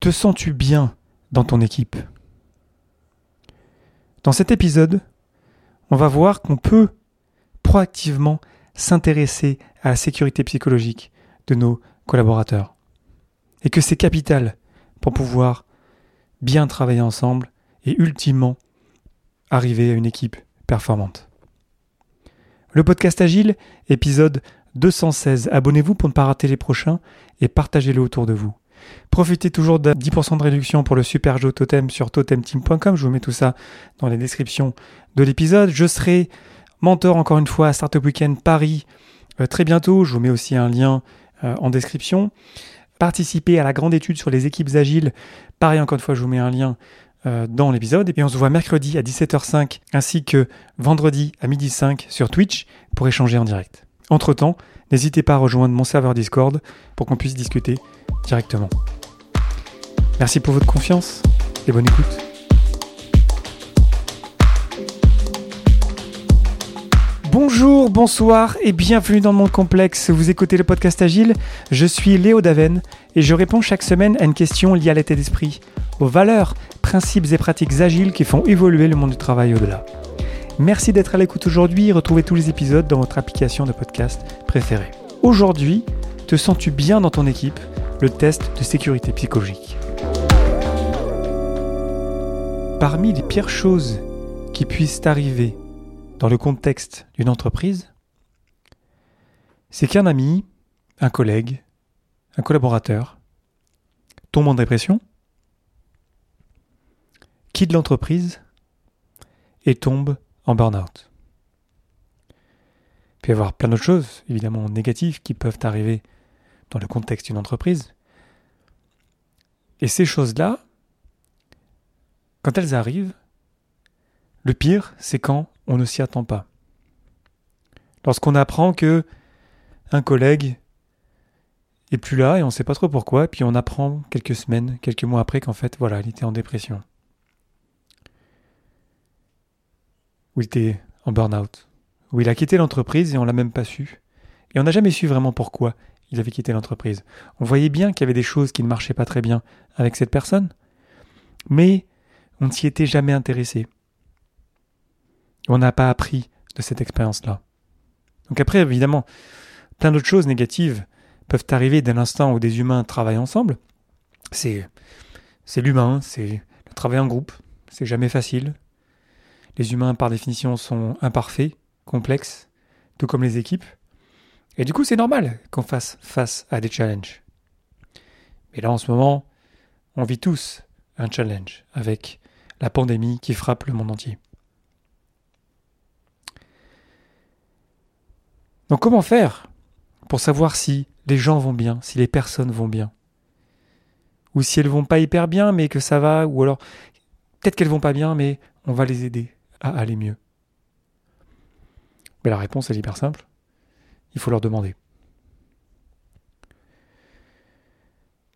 Te sens-tu bien dans ton équipe? Dans cet épisode, on va voir qu'on peut proactivement s'intéresser à la sécurité psychologique de nos collaborateurs et que c'est capital pour pouvoir bien travailler ensemble et ultimement arriver à une équipe performante. Le podcast Agile, épisode 216. Abonnez-vous pour ne pas rater les prochains et partagez-le autour de vous. Profitez toujours de 10% de réduction pour le Super Joe Totem sur totemteam.com. Je vous mets tout ça dans les descriptions de l'épisode. Je serai mentor encore une fois à Startup Weekend Paris euh, très bientôt. Je vous mets aussi un lien euh, en description. Participez à la grande étude sur les équipes agiles. Pareil, encore une fois, je vous mets un lien euh, dans l'épisode. Et puis on se voit mercredi à 17h05 ainsi que vendredi à 12h05 sur Twitch pour échanger en direct. Entre-temps, n'hésitez pas à rejoindre mon serveur Discord pour qu'on puisse discuter directement. Merci pour votre confiance et bonne écoute. Bonjour, bonsoir et bienvenue dans mon complexe. Vous écoutez le podcast Agile. Je suis Léo Daven et je réponds chaque semaine à une question liée à l'état d'esprit, aux valeurs, principes et pratiques agiles qui font évoluer le monde du travail au-delà. Merci d'être à l'écoute aujourd'hui. Retrouvez tous les épisodes dans votre application de podcast préférée. Aujourd'hui, te sens-tu bien dans ton équipe? Le test de sécurité psychologique. Parmi les pires choses qui puissent arriver dans le contexte d'une entreprise, c'est qu'un ami, un collègue, un collaborateur tombe en dépression, quitte l'entreprise et tombe en burn-out. Il peut y avoir plein d'autres choses, évidemment négatives, qui peuvent arriver dans le contexte d'une entreprise. Et ces choses-là, quand elles arrivent, le pire, c'est quand on ne s'y attend pas. Lorsqu'on apprend que un collègue est plus là et on ne sait pas trop pourquoi, puis on apprend quelques semaines, quelques mois après qu'en fait, voilà, il était en dépression. Ou il était en burn-out. Ou il a quitté l'entreprise et on l'a même pas su. Et on n'a jamais su vraiment pourquoi il avait quitté l'entreprise. On voyait bien qu'il y avait des choses qui ne marchaient pas très bien avec cette personne, mais on ne s'y était jamais intéressé. On n'a pas appris de cette expérience-là. Donc après, évidemment, plein d'autres choses négatives peuvent arriver dès l'instant où des humains travaillent ensemble. C'est, c'est l'humain, c'est le travail en groupe, c'est jamais facile. Les humains, par définition, sont imparfaits, complexes, tout comme les équipes. Et du coup, c'est normal qu'on fasse face à des challenges. Mais là, en ce moment, on vit tous un challenge avec la pandémie qui frappe le monde entier. Donc comment faire pour savoir si les gens vont bien, si les personnes vont bien? Ou si elles vont pas hyper bien mais que ça va, ou alors peut-être qu'elles vont pas bien mais on va les aider à aller mieux. Mais la réponse est hyper simple il faut leur demander.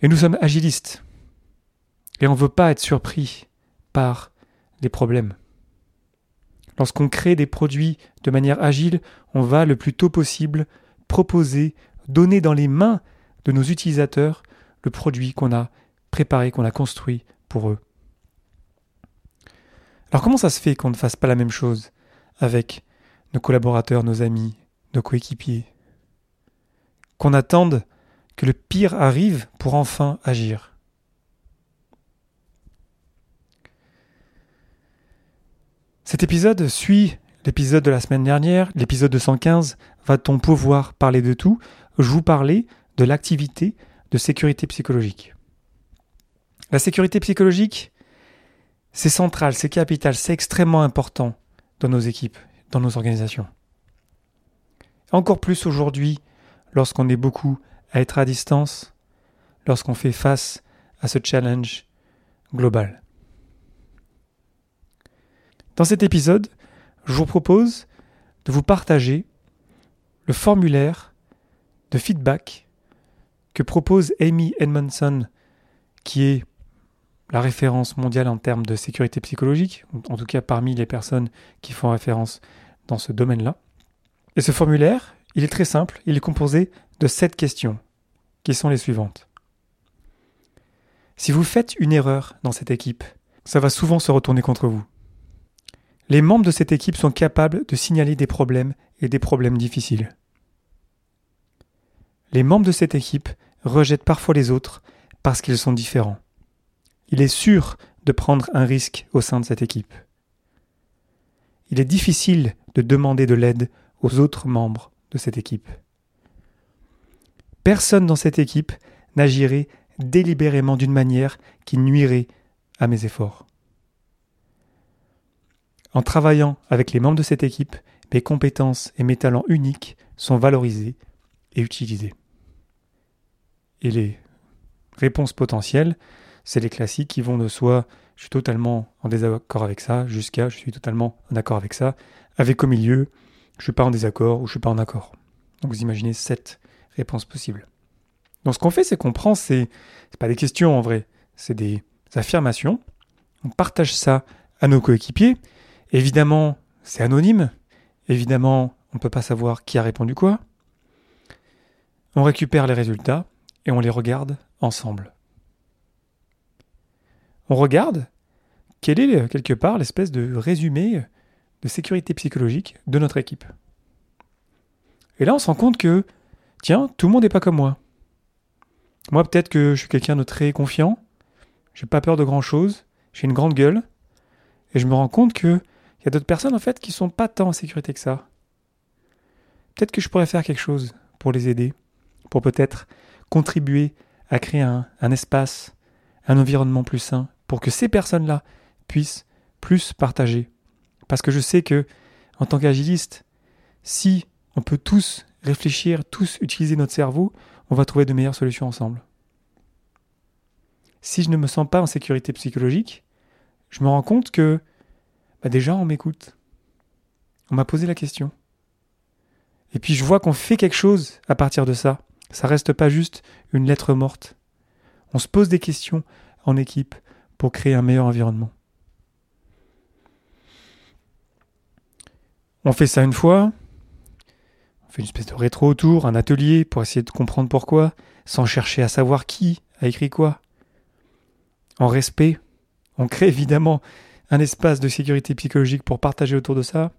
Et nous sommes agilistes. Et on ne veut pas être surpris par les problèmes. Lorsqu'on crée des produits de manière agile, on va le plus tôt possible proposer, donner dans les mains de nos utilisateurs le produit qu'on a préparé, qu'on a construit pour eux. Alors comment ça se fait qu'on ne fasse pas la même chose avec nos collaborateurs, nos amis, nos coéquipiers. Qu'on attende que le pire arrive pour enfin agir. Cet épisode suit l'épisode de la semaine dernière, l'épisode 215, Va-t-on pouvoir parler de tout? Je vous parlais de l'activité de sécurité psychologique. La sécurité psychologique, c'est central, c'est capital, c'est extrêmement important dans nos équipes, dans nos organisations. Encore plus aujourd'hui, lorsqu'on est beaucoup à être à distance, lorsqu'on fait face à ce challenge global. Dans cet épisode, je vous propose de vous partager le formulaire de feedback que propose Amy Edmondson, qui est la référence mondiale en termes de sécurité psychologique, en tout cas parmi les personnes qui font référence dans ce domaine-là. Et ce formulaire, il est très simple, il est composé de sept questions, qui sont les suivantes. Si vous faites une erreur dans cette équipe, ça va souvent se retourner contre vous. Les membres de cette équipe sont capables de signaler des problèmes et des problèmes difficiles. Les membres de cette équipe rejettent parfois les autres parce qu'ils sont différents. Il est sûr de prendre un risque au sein de cette équipe. Il est difficile de demander de l'aide aux autres membres de cette équipe. Personne dans cette équipe n'agirait délibérément d'une manière qui nuirait à mes efforts. En travaillant avec les membres de cette équipe, mes compétences et mes talents uniques sont valorisés et utilisés. Et les réponses potentielles, c'est les classiques qui vont de soi je suis totalement en désaccord avec ça jusqu'à je suis totalement en accord avec ça, avec au milieu je suis pas en désaccord ou je suis pas en accord. Donc vous imaginez sept réponses possibles. Donc ce qu'on fait, c'est qu'on prend ces, c'est pas des questions en vrai, c'est des affirmations. On partage ça à nos coéquipiers. Évidemment, c'est anonyme. Évidemment, on ne peut pas savoir qui a répondu quoi. On récupère les résultats et on les regarde ensemble. On regarde quel est quelque part l'espèce de résumé de sécurité psychologique de notre équipe. Et là, on se rend compte que, tiens, tout le monde n'est pas comme moi. Moi, peut-être que je suis quelqu'un de très confiant, j'ai pas peur de grand chose, j'ai une grande gueule, et je me rends compte que il y a d'autres personnes en fait qui sont pas tant en sécurité que ça. Peut-être que je pourrais faire quelque chose pour les aider, pour peut-être contribuer à créer un espace, un environnement plus sain, pour que ces personnes-là puissent plus partager. Parce que je sais que, en tant qu'agiliste, si on peut tous réfléchir, tous utiliser notre cerveau, on va trouver de meilleures solutions ensemble. Si je ne me sens pas en sécurité psychologique, je me rends compte que bah déjà on m'écoute. On m'a posé la question. Et puis je vois qu'on fait quelque chose à partir de ça. Ça reste pas juste une lettre morte. On se pose des questions en équipe pour créer un meilleur environnement. On fait ça une fois, on fait une espèce de rétro autour, un atelier pour essayer de comprendre pourquoi, sans chercher à savoir qui a écrit quoi. En respect, on crée évidemment un espace de sécurité psychologique pour partager autour de ça.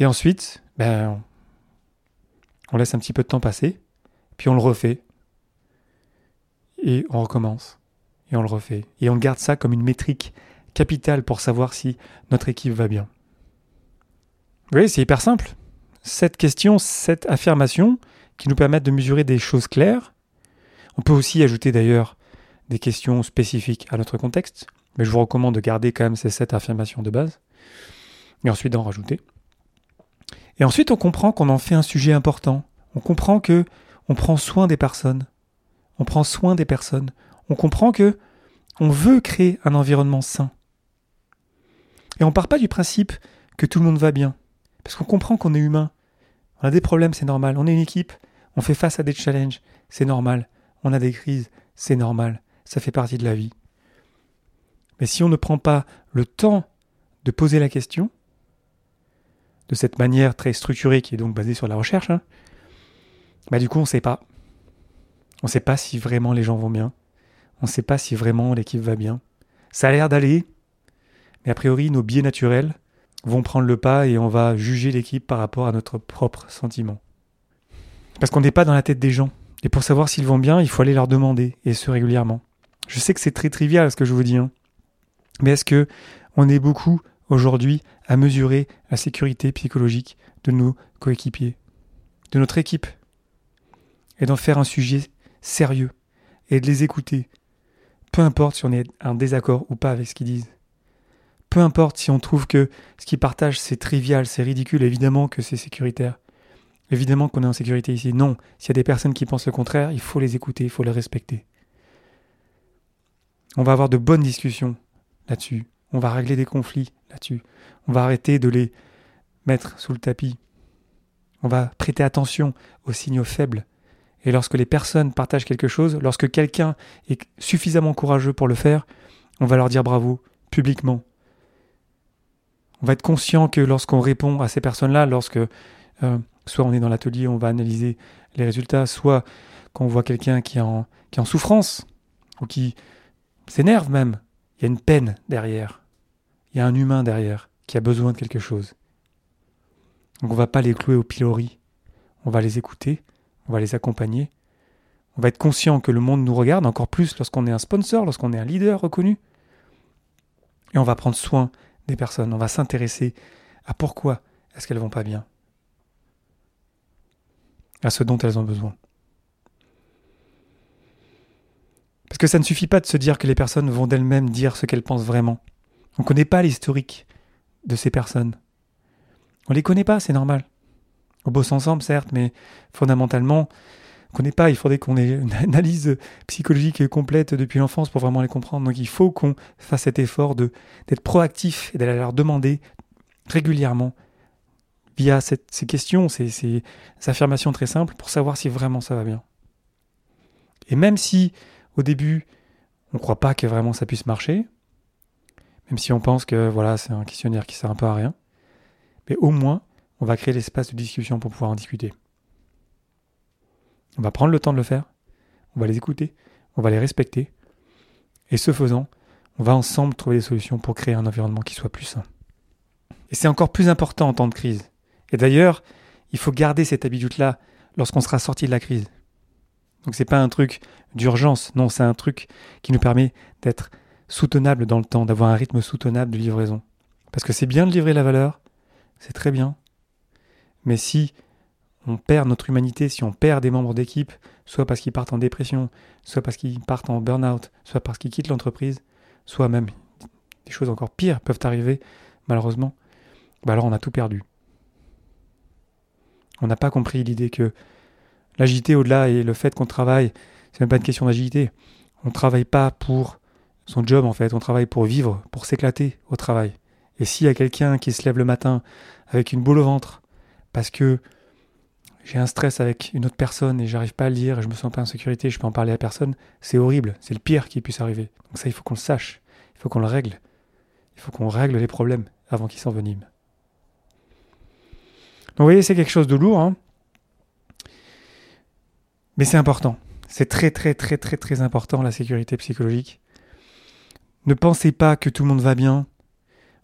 Et ensuite, ben, on laisse un petit peu de temps passer, puis on le refait, et on recommence, et on le refait, et on garde ça comme une métrique capitale pour savoir si notre équipe va bien. Voyez, c'est hyper simple. Cette question, cette affirmation qui nous permettent de mesurer des choses claires. On peut aussi ajouter d'ailleurs des questions spécifiques à notre contexte, mais je vous recommande de garder quand même ces sept affirmations de base, et ensuite d'en rajouter. Et ensuite, on comprend qu'on en fait un sujet important. On comprend que on prend soin des personnes. On prend soin des personnes. On comprend que on veut créer un environnement sain. Et on part pas du principe que tout le monde va bien. Parce qu'on comprend qu'on est humain. On a des problèmes, c'est normal. On est une équipe, on fait face à des challenges, c'est normal. On a des crises, c'est normal. Ça fait partie de la vie. Mais si on ne prend pas le temps de poser la question, de cette manière très structurée qui est donc basée sur la recherche, hein, bah du coup on ne sait pas. On ne sait pas si vraiment les gens vont bien. On ne sait pas si vraiment l'équipe va bien. Ça a l'air d'aller, mais a priori nos biais naturels vont prendre le pas et on va juger l'équipe par rapport à notre propre sentiment. Parce qu'on n'est pas dans la tête des gens. Et pour savoir s'ils vont bien, il faut aller leur demander, et ce régulièrement. Je sais que c'est très trivial ce que je vous dis, hein. mais est-ce que on est beaucoup aujourd'hui à mesurer la sécurité psychologique de nos coéquipiers, de notre équipe, et d'en faire un sujet sérieux, et de les écouter, peu importe si on est en désaccord ou pas avec ce qu'ils disent. Peu importe si on trouve que ce qu'ils partagent c'est trivial, c'est ridicule, évidemment que c'est sécuritaire. Évidemment qu'on est en sécurité ici. Non, s'il y a des personnes qui pensent le contraire, il faut les écouter, il faut les respecter. On va avoir de bonnes discussions là-dessus. On va régler des conflits là-dessus. On va arrêter de les mettre sous le tapis. On va prêter attention aux signaux faibles. Et lorsque les personnes partagent quelque chose, lorsque quelqu'un est suffisamment courageux pour le faire, on va leur dire bravo publiquement on va être conscient que lorsqu'on répond à ces personnes-là, lorsque euh, soit on est dans l'atelier, on va analyser les résultats, soit quand on voit quelqu'un qui, est en souffrance, ou qui s'énerve même, il y a une peine derrière. Il y a un humain derrière qui a besoin de quelque chose. Donc on va pas les clouer au pilori. On va les écouter, on va les accompagner. On va être conscient que le monde nous regarde, encore plus lorsqu'on est un sponsor, lorsqu'on est un leader reconnu. Et on va prendre soin personnes. On va s'intéresser à pourquoi est-ce qu'elles vont pas bien. À ce dont elles ont besoin. Parce que ça ne suffit pas de se dire que les personnes vont d'elles-mêmes dire ce qu'elles pensent vraiment. On ne connaît pas l'historique de ces personnes. On les connaît pas, c'est normal. On bosse ensemble, certes, mais fondamentalement, on ne connaît pas. Il faudrait qu'on ait une analyse psychologique complète depuis l'enfance pour vraiment les comprendre. Donc il faut qu'on fasse cet effort d'être proactif et d'aller leur demander régulièrement via ces questions, ces, ces affirmations très simples pour savoir si vraiment ça va bien. Et même si au début, on ne croit pas que vraiment ça puisse marcher, même si on pense que voilà, c'est un questionnaire qui sert un peu à rien. Mais au moins, on va créer l'espace de discussion pour pouvoir en discuter. On va prendre le temps de le faire, on va les écouter, on va les respecter, et ce faisant, on va ensemble trouver des solutions pour créer un environnement qui soit plus sain. Et c'est encore plus important en temps de crise. Et d'ailleurs, il faut garder cette habitude-là lorsqu'on sera sorti de la crise. Donc c'est pas un truc d'urgence, non, c'est un truc qui nous permet d'être soutenable dans le temps, d'avoir un rythme soutenable de livraison. Parce que c'est bien de livrer la valeur, c'est très bien. Mais si on perd notre humanité, si on perd des membres d'équipe, soit parce qu'ils partent en dépression, soit parce qu'ils partent en burn-out, soit parce qu'ils quittent l'entreprise, soit même des choses encore pires peuvent arriver, malheureusement, bah alors on a tout perdu. On n'a pas compris l'idée que l'agilité au-delà et le fait qu'on travaille, c'est même pas une question d'agilité. On travaille pas pour son job en fait, on travaille pour vivre, pour s'éclater au travail. Et s'il y a quelqu'un qui se lève le matin avec une boule au ventre parce que j'ai un stress avec une autre personne et j'arrive pas à le dire et je me sens pas en sécurité, je peux en parler à personne, c'est horrible, c'est le pire qui puisse arriver. Donc ça, il faut qu'on le sache, il faut qu'on le règle. Il faut qu'on règle les problèmes avant qu'ils s'enveniment. Donc vous voyez, c'est quelque chose de lourd, hein mais c'est important. C'est très très très très très important la sécurité psychologique. Ne pensez pas que tout le monde va bien.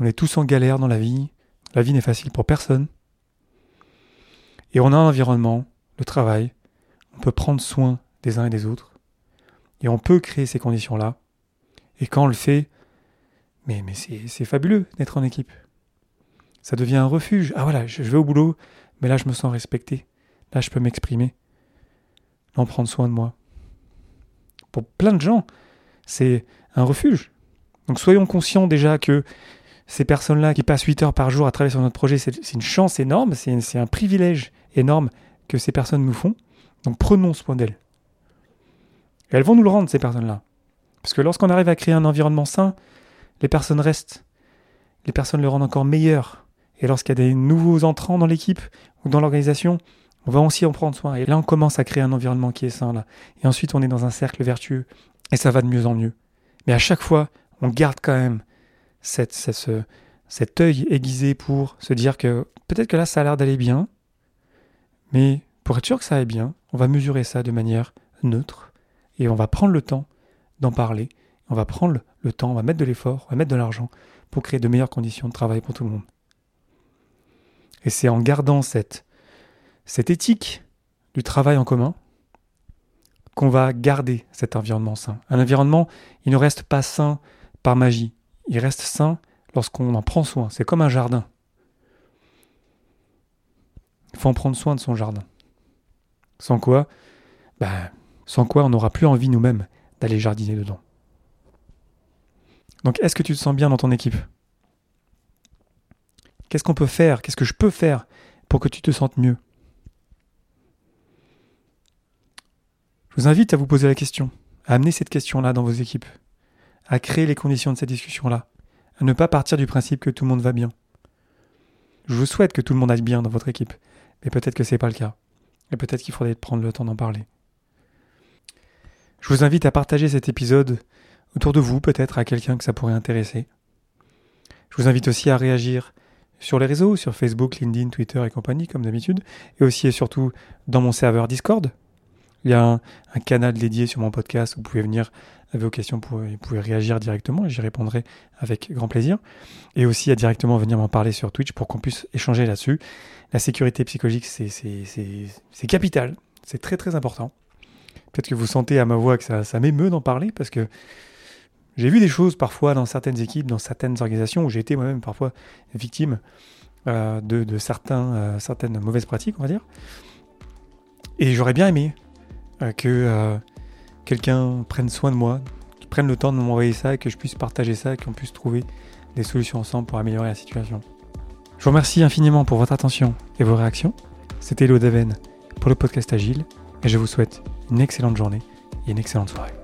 On est tous en galère dans la vie. La vie n'est facile pour personne. Et on a un environnement, le travail. On peut prendre soin des uns et des autres. Et on peut créer ces conditions-là. Et quand on le fait, mais, mais c'est fabuleux d'être en équipe. Ça devient un refuge. Ah voilà, je vais au boulot, mais là je me sens respecté. Là je peux m'exprimer. Là on prend soin de moi. Pour plein de gens, c'est un refuge. Donc soyons conscients déjà que ces personnes-là qui passent 8 heures par jour à travailler sur notre projet, c'est une chance énorme, c'est un privilège énorme que ces personnes nous font. Donc prenons soin d'elles. Elles vont nous le rendre, ces personnes-là. Parce que lorsqu'on arrive à créer un environnement sain, les personnes restent. Les personnes le rendent encore meilleur. Et lorsqu'il y a des nouveaux entrants dans l'équipe ou dans l'organisation, on va aussi en prendre soin. Et là, on commence à créer un environnement qui est sain. Là. Et ensuite, on est dans un cercle vertueux. Et ça va de mieux en mieux. Mais à chaque fois, on garde quand même cette, cet œil aiguisé pour se dire que peut-être que là, ça a l'air d'aller bien, mais pour être sûr que ça aille bien, on va mesurer ça de manière neutre et on va prendre le temps d'en parler. On va prendre le temps, on va mettre de l'effort, on va mettre de l'argent pour créer de meilleures conditions de travail pour tout le monde. Et c'est en gardant cette, cette éthique du travail en commun qu'on va garder cet environnement sain. Un environnement, il ne reste pas sain par magie. Il reste sain lorsqu'on en prend soin. C'est comme un jardin. Il faut en prendre soin de son jardin. Sans quoi, ben, sans quoi on n'aura plus envie nous-mêmes d'aller jardiner dedans. Donc est-ce que tu te sens bien dans ton équipe? Qu'est-ce qu'on peut faire? Qu'est-ce que je peux faire pour que tu te sentes mieux? Je vous invite à vous poser la question, à amener cette question-là dans vos équipes à créer les conditions de cette discussion-là, à ne pas partir du principe que tout le monde va bien. Je vous souhaite que tout le monde aille bien dans votre équipe, mais peut-être que ce n'est pas le cas, et peut-être qu'il faudrait prendre le temps d'en parler. Je vous invite à partager cet épisode autour de vous, peut-être à quelqu'un que ça pourrait intéresser. Je vous invite aussi à réagir sur les réseaux, sur Facebook, LinkedIn, Twitter et compagnie, comme d'habitude, et aussi et surtout dans mon serveur Discord, Il y a un, canal dédié sur mon podcast où vous pouvez venir avec vos questions, vous pouvez, réagir directement et j'y répondrai avec grand plaisir. Et aussi à directement venir m'en parler sur Twitch pour qu'on puisse échanger là-dessus. La sécurité psychologique, c'est capital, c'est très très important. Peut-être que vous sentez à ma voix que ça, ça m'émeut d'en parler parce que j'ai vu des choses parfois dans certaines équipes, dans certaines organisations où j'ai été moi-même parfois victime euh, de, certains, euh, certaines mauvaises pratiques, on va dire. Et j'aurais bien aimé que quelqu'un prenne soin de moi, qu'il prenne le temps de m'envoyer ça et que je puisse partager ça et qu'on puisse trouver des solutions ensemble pour améliorer la situation. Je vous remercie infiniment pour votre attention et vos réactions. C'était Léo Daven pour le podcast Agile et je vous souhaite une excellente journée et une excellente soirée.